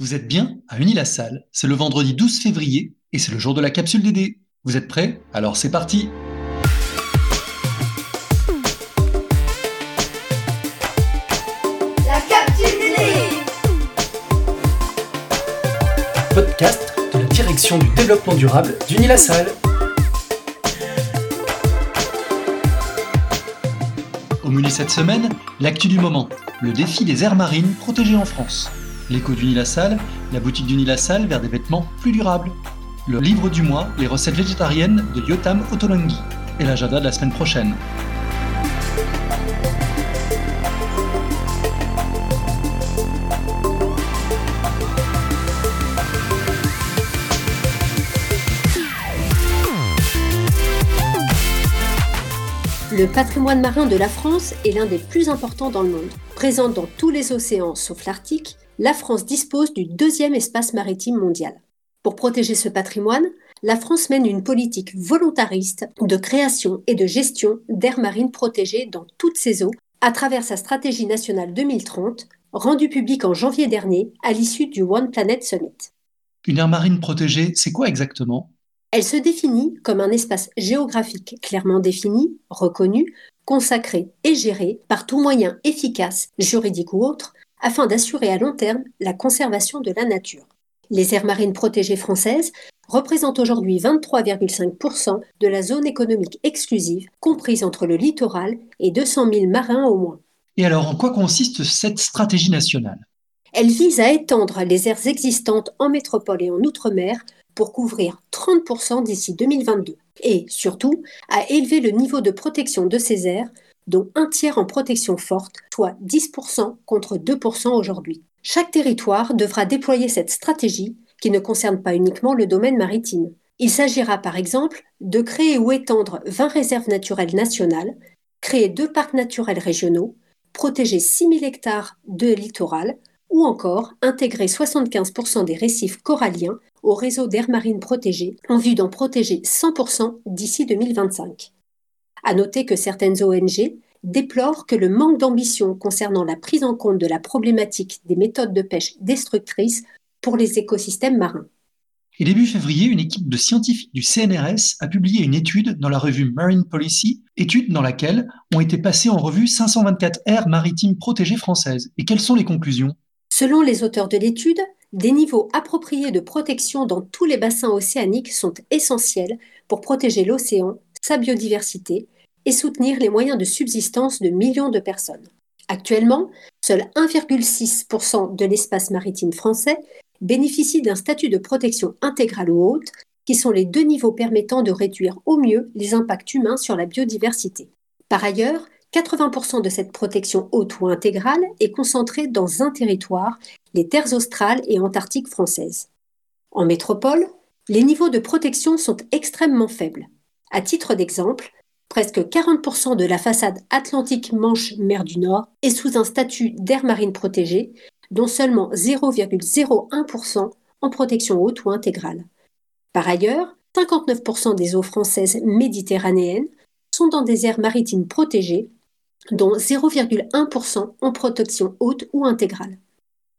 Vous êtes bien à Unilassal, c'est le vendredi 12 février et c'est le jour de la capsule DD. Vous êtes prêts? Alors c'est parti La capsule DD Podcast de la direction du développement durable d'Unilassal. Au menu cette semaine, l'actu du moment, le défi des aires marines protégées en France. L'écho du Nil-la-Salle, la boutique du Nil-la-Salle vers des vêtements plus durables. Le livre du mois, les recettes végétariennes de Yotam Otolongi. Et l'agenda de la semaine prochaine. Le patrimoine marin de la France est l'un des plus importants dans le monde. Présent dans tous les océans sauf l'Arctique, la France dispose du deuxième espace maritime mondial. Pour protéger ce patrimoine, la France mène une politique volontariste de création et de gestion d'aires marines protégées dans toutes ses eaux à travers sa stratégie nationale 2030, rendue publique en janvier dernier à l'issue du One Planet Summit. Une aire marine protégée, c'est quoi exactement? Elle se définit comme un espace géographique clairement défini, reconnu, consacré et géré par tout moyen efficace, juridique ou autre, afin d'assurer à long terme la conservation de la nature. Les aires marines protégées françaises représentent aujourd'hui 23,5% de la zone économique exclusive, comprise entre le littoral et 200 000 marins au moins. Et alors, en quoi consiste cette stratégie nationale? Elle vise à étendre les aires existantes en métropole et en outre-mer pour couvrir 30% d'ici 2022 et surtout à élever le niveau de protection de ces aires, dont un tiers en protection forte, soit 10% contre 2% aujourd'hui. Chaque territoire devra déployer cette stratégie qui ne concerne pas uniquement le domaine maritime. Il s'agira par exemple de créer ou étendre 20 réserves naturelles nationales, créer deux parcs naturels régionaux, protéger 6000 hectares de littoral, ou encore intégrer 75% des récifs coralliens au réseau d'air marine protégées en vue d'en protéger 100% d'ici 2025. À noter que certaines ONG déplorent que le manque d'ambition concernant la prise en compte de la problématique des méthodes de pêche destructrices pour les écosystèmes marins. Et début février, une équipe de scientifiques du CNRS a publié une étude dans la revue Marine Policy, étude dans laquelle ont été passées en revue 524 aires maritimes protégées françaises. Et quelles sont les conclusions? Selon les auteurs de l'étude, des niveaux appropriés de protection dans tous les bassins océaniques sont essentiels pour protéger l'océan, sa biodiversité et soutenir les moyens de subsistance de millions de personnes. Actuellement, seul 1,6% de l'espace maritime français bénéficie d'un statut de protection intégrale ou haute, qui sont les deux niveaux permettant de réduire au mieux les impacts humains sur la biodiversité. Par ailleurs, 80% de cette protection haute ou intégrale est concentrée dans un territoire, les terres australes et antarctiques françaises. En métropole, les niveaux de protection sont extrêmement faibles. À titre d'exemple, presque 40% de la façade Atlantique-Manche-Mer du Nord est sous un statut d'aire marine protégée, dont seulement 0,01% en protection haute ou intégrale. Par ailleurs, 59% des eaux françaises méditerranéennes sont dans des aires maritimes protégées dont 0,1% en protection haute ou intégrale.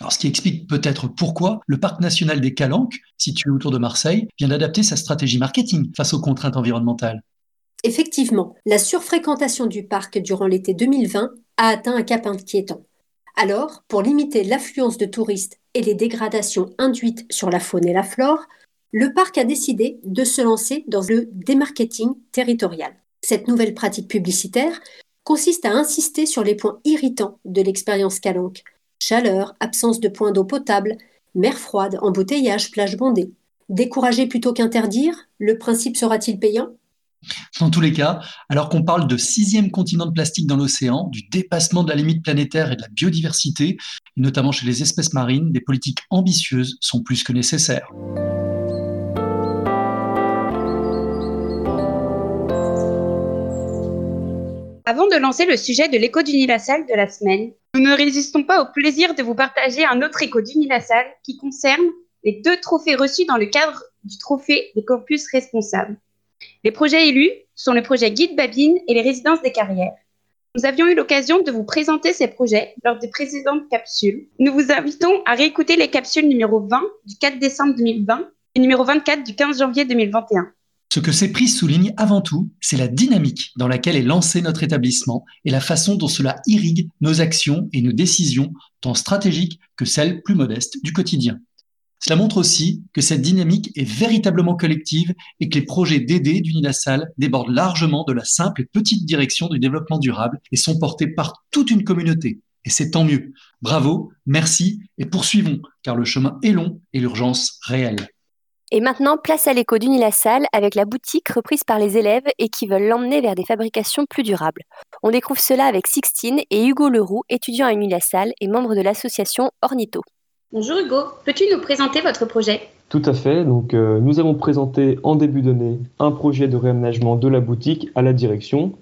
Alors, ce qui explique peut-être pourquoi le parc national des Calanques, situé autour de Marseille, vient d'adapter sa stratégie marketing face aux contraintes environnementales. Effectivement, la surfréquentation du parc durant l'été 2020 a atteint un cap inquiétant. Alors, pour limiter l'affluence de touristes et les dégradations induites sur la faune et la flore, le parc a décidé de se lancer dans le démarketing territorial. Cette nouvelle pratique publicitaire consiste à insister sur les points irritants de l'expérience calanque. Chaleur, absence de points d'eau potable, mer froide, embouteillage, plage bondée. Décourager plutôt qu'interdire, le principe sera-t-il payant? Dans tous les cas, alors qu'on parle de sixième continent de plastique dans l'océan, du dépassement de la limite planétaire et de la biodiversité, notamment chez les espèces marines, des politiques ambitieuses sont plus que nécessaires. Avant de lancer le sujet de l'écho d'Unilassal de la semaine, nous ne résistons pas au plaisir de vous partager un autre écho d'Unilassal qui concerne les deux trophées reçus dans le cadre du trophée des campus responsables. Les projets élus sont le projet Guide Babine et les résidences des carrières. Nous avions eu l'occasion de vous présenter ces projets lors des précédentes capsules. Nous vous invitons à réécouter les capsules numéro 20 du 4 décembre 2020 et numéro 24 du 15 janvier 2021. Ce que ces prises soulignent avant tout, c'est la dynamique dans laquelle est lancé notre établissement et la façon dont cela irrigue nos actions et nos décisions, tant stratégiques que celles plus modestes du quotidien. Cela montre aussi que cette dynamique est véritablement collective et que les projets d'aider d'Unilassal débordent largement de la simple et petite direction du développement durable et sont portés par toute une communauté. Et c'est tant mieux. Bravo, merci et poursuivons, car le chemin est long et l'urgence réelle. Et maintenant, place à l'écho d'Unilassal avec la boutique reprise par les élèves et qui veulent l'emmener vers des fabrications plus durables. On découvre cela avec Sixtine et Hugo Leroux, étudiant à Unilassal et membre de l'association Ornito. Bonjour Hugo, peux-tu nous présenter votre projet? Tout à fait, donc euh, nous avons présenté en début d'année un projet de réaménagement de la boutique à la direction,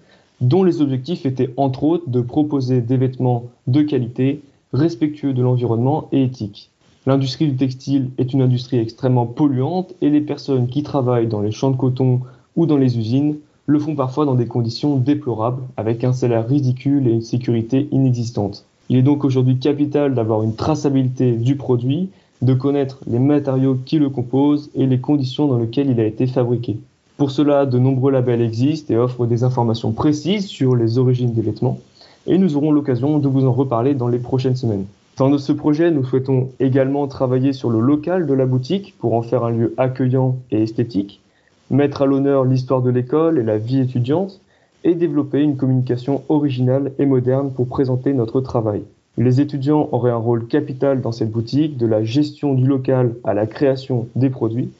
dont les objectifs étaient entre autres de proposer des vêtements de qualité, respectueux de l'environnement et éthiques. L'industrie du textile est une industrie extrêmement polluante et les personnes qui travaillent dans les champs de coton ou dans les usines le font parfois dans des conditions déplorables, avec un salaire ridicule et une sécurité inexistante. Il est donc aujourd'hui capital d'avoir une traçabilité du produit, de connaître les matériaux qui le composent et les conditions dans lesquelles il a été fabriqué. Pour cela, de nombreux labels existent et offrent des informations précises sur les origines des vêtements, et nous aurons l'occasion de vous en reparler dans les prochaines semaines. Dans ce projet, nous souhaitons également travailler sur le local de la boutique pour en faire un lieu accueillant et esthétique, mettre à l'honneur l'histoire de l'école et la vie étudiante, et développer une communication originale et moderne pour présenter notre travail. Les étudiants auraient un rôle capital dans cette boutique, de la gestion du local à la création des produits,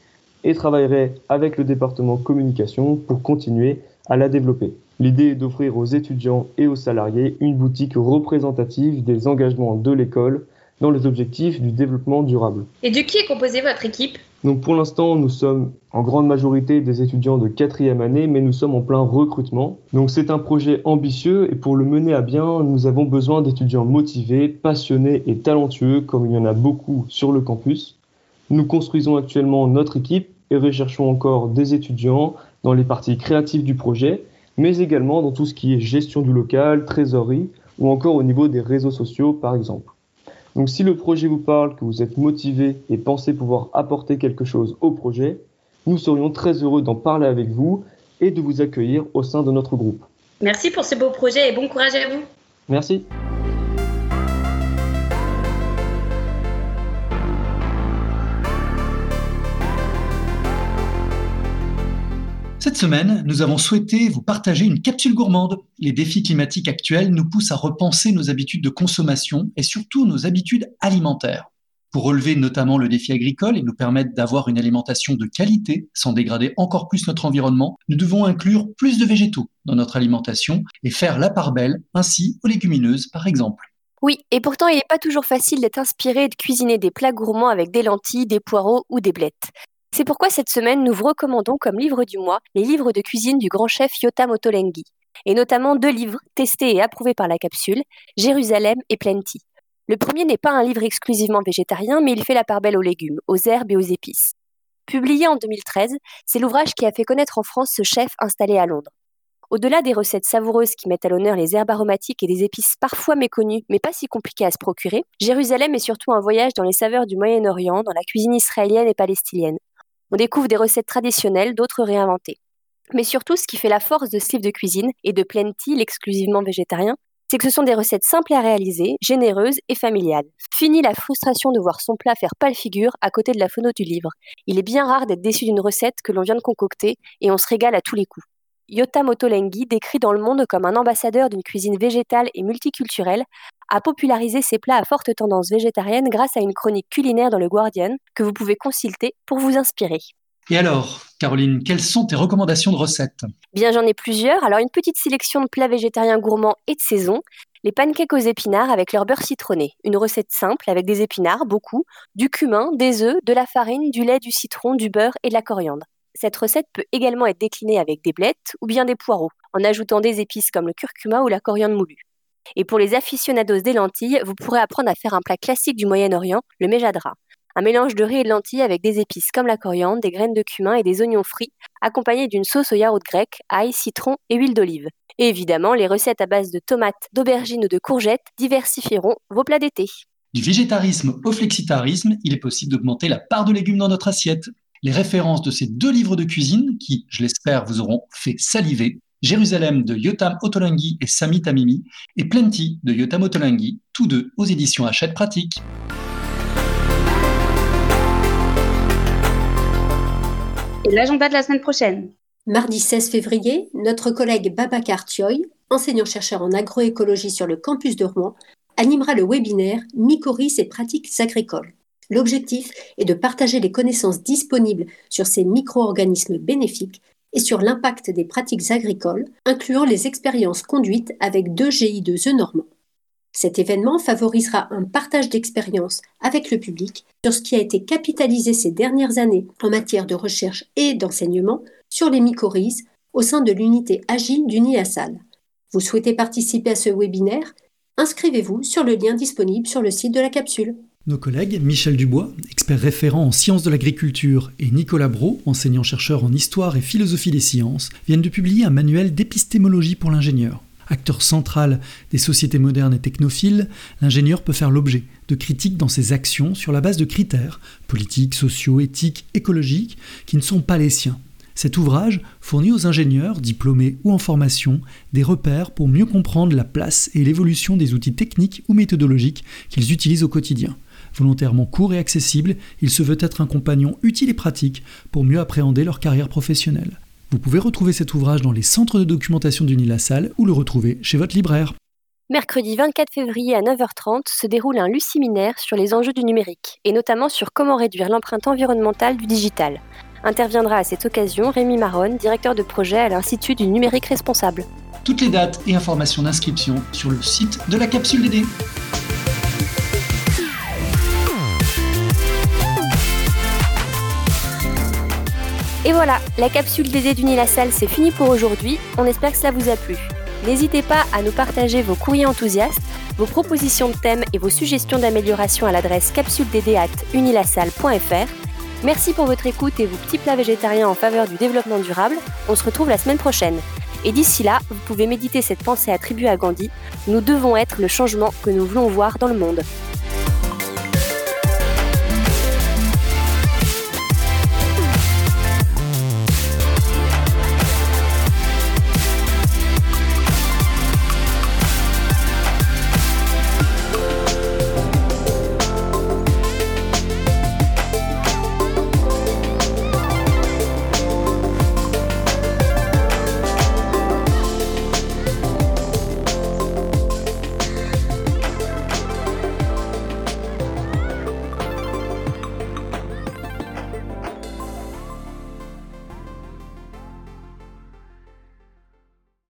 et travailleraient avec le département communication pour continuer à la développer. L'idée est d'offrir aux étudiants et aux salariés une boutique représentative des engagements de l'école dans les objectifs du développement durable. Et de qui est composée votre équipe? Donc pour l'instant, nous sommes en grande majorité des étudiants de quatrième année, mais nous sommes en plein recrutement. Donc c'est un projet ambitieux et pour le mener à bien, nous avons besoin d'étudiants motivés, passionnés et talentueux comme il y en a beaucoup sur le campus. Nous construisons actuellement notre équipe et recherchons encore des étudiants dans les parties créatives du projet, mais également dans tout ce qui est gestion du local, trésorerie ou encore au niveau des réseaux sociaux par exemple. Donc si le projet vous parle, que vous êtes motivé et pensez pouvoir apporter quelque chose au projet, nous serions très heureux d'en parler avec vous et de vous accueillir au sein de notre groupe. Merci pour ce beau projet et bon courage à vous. Merci. Cette semaine, nous avons souhaité vous partager une capsule gourmande. Les défis climatiques actuels nous poussent à repenser nos habitudes de consommation et surtout nos habitudes alimentaires. Pour relever notamment le défi agricole et nous permettre d'avoir une alimentation de qualité sans dégrader encore plus notre environnement, nous devons inclure plus de végétaux dans notre alimentation et faire la part belle ainsi aux légumineuses par exemple. Oui, et pourtant il n'est pas toujours facile d'être inspiré et de cuisiner des plats gourmands avec des lentilles, des poireaux ou des blettes. C'est pourquoi cette semaine, nous vous recommandons comme livre du mois les livres de cuisine du grand chef Yotam Ottolenghi, et notamment deux livres testés et approuvés par la capsule, Jérusalem et Plenty. Le premier n'est pas un livre exclusivement végétarien, mais il fait la part belle aux légumes, aux herbes et aux épices. Publié en 2013, c'est l'ouvrage qui a fait connaître en France ce chef installé à Londres. Au-delà des recettes savoureuses qui mettent à l'honneur les herbes aromatiques et des épices parfois méconnues, mais pas si compliquées à se procurer, Jérusalem est surtout un voyage dans les saveurs du Moyen-Orient, dans la cuisine israélienne et palestinienne, on découvre des recettes traditionnelles, d'autres réinventées. Mais surtout, ce qui fait la force de ce livre de cuisine et de Plenty, l'exclusivement végétarien, c'est que ce sont des recettes simples à réaliser, généreuses et familiales. Fini la frustration de voir son plat faire pâle figure à côté de la photo du livre. Il est bien rare d'être déçu d'une recette que l'on vient de concocter et on se régale à tous les coups. Yota Motolenghi, décrit dans le monde comme un ambassadeur d'une cuisine végétale et multiculturelle, a popularisé ses plats à forte tendance végétarienne grâce à une chronique culinaire dans le Guardian que vous pouvez consulter pour vous inspirer. Et alors, Caroline, quelles sont tes recommandations de recettes? Bien, j'en ai plusieurs. Alors, une petite sélection de plats végétariens gourmands et de saison. Les pancakes aux épinards avec leur beurre citronné. Une recette simple avec des épinards, beaucoup, du cumin, des œufs, de la farine, du lait, du citron, du beurre et de la coriandre. Cette recette peut également être déclinée avec des blettes ou bien des poireaux, en ajoutant des épices comme le curcuma ou la coriandre moulue. Et pour les aficionados des lentilles, vous pourrez apprendre à faire un plat classique du Moyen-Orient, le mejadra. Un mélange de riz et de lentilles avec des épices comme la coriandre, des graines de cumin et des oignons frits, accompagné d'une sauce au yaourt grec, ail, citron et huile d'olive. Et évidemment, les recettes à base de tomates, d'aubergines ou de courgettes diversifieront vos plats d'été. Du végétarisme au flexitarisme, il est possible d'augmenter la part de légumes dans notre assiette. Les références de ces deux livres de cuisine, qui, je l'espère, vous auront fait saliver, Jérusalem de Yotam Ottolenghi et Sami Tamimi, et Plenty de Yotam Ottolenghi, tous deux aux éditions Hachette Pratique. Et l'agenda de la semaine prochaine Mardi 16 février, notre collègue Babacar Thioy, enseignant-chercheur en agroécologie sur le campus de Rouen, animera le webinaire Mycorhizes et pratiques agricoles. L'objectif est de partager les connaissances disponibles sur ces micro-organismes bénéfiques et sur l'impact des pratiques agricoles, incluant les expériences conduites avec deux GI2E normands. Cet événement favorisera un partage d'expériences avec le public sur ce qui a été capitalisé ces dernières années en matière de recherche et d'enseignement sur les mycorhizes au sein de l'unité agile du NIASAL. Vous souhaitez participer à ce webinaire? Inscrivez-vous sur le lien disponible sur le site de la capsule. Nos collègues Michel Dubois, expert référent en sciences de l'agriculture, et Nicolas Brault, enseignant-chercheur en histoire et philosophie des sciences, viennent de publier un manuel d'épistémologie pour l'ingénieur. Acteur central des sociétés modernes et technophiles, l'ingénieur peut faire l'objet de critiques dans ses actions sur la base de critères politiques, sociaux, éthiques, écologiques qui ne sont pas les siens. Cet ouvrage fournit aux ingénieurs, diplômés ou en formation, des repères pour mieux comprendre la place et l'évolution des outils techniques ou méthodologiques qu'ils utilisent au quotidien. Volontairement court et accessible, il se veut être un compagnon utile et pratique pour mieux appréhender leur carrière professionnelle. Vous pouvez retrouver cet ouvrage dans les centres de documentation du Nil-la-Salle ou le retrouver chez votre libraire. Mercredi 24 février à 9h30 se déroule un luciminaire sur les enjeux du numérique, et notamment sur comment réduire l'empreinte environnementale du digital. Interviendra à cette occasion Rémi Maronne, directeur de projet à l'Institut du numérique responsable. Toutes les dates et informations d'inscription sur le site de la capsule DD. Et voilà, la capsule DD du Salle, c'est fini pour aujourd'hui. On espère que cela vous a plu. N'hésitez pas à nous partager vos courriers enthousiastes, vos propositions de thèmes et vos suggestions d'amélioration à l'adresse capsuleddd.unilasalle.fr. Merci pour votre écoute et vos petits plats végétariens en faveur du développement durable. On se retrouve la semaine prochaine. Et d'ici là, vous pouvez méditer cette pensée attribuée à Gandhi. Nous devons être le changement que nous voulons voir dans le monde.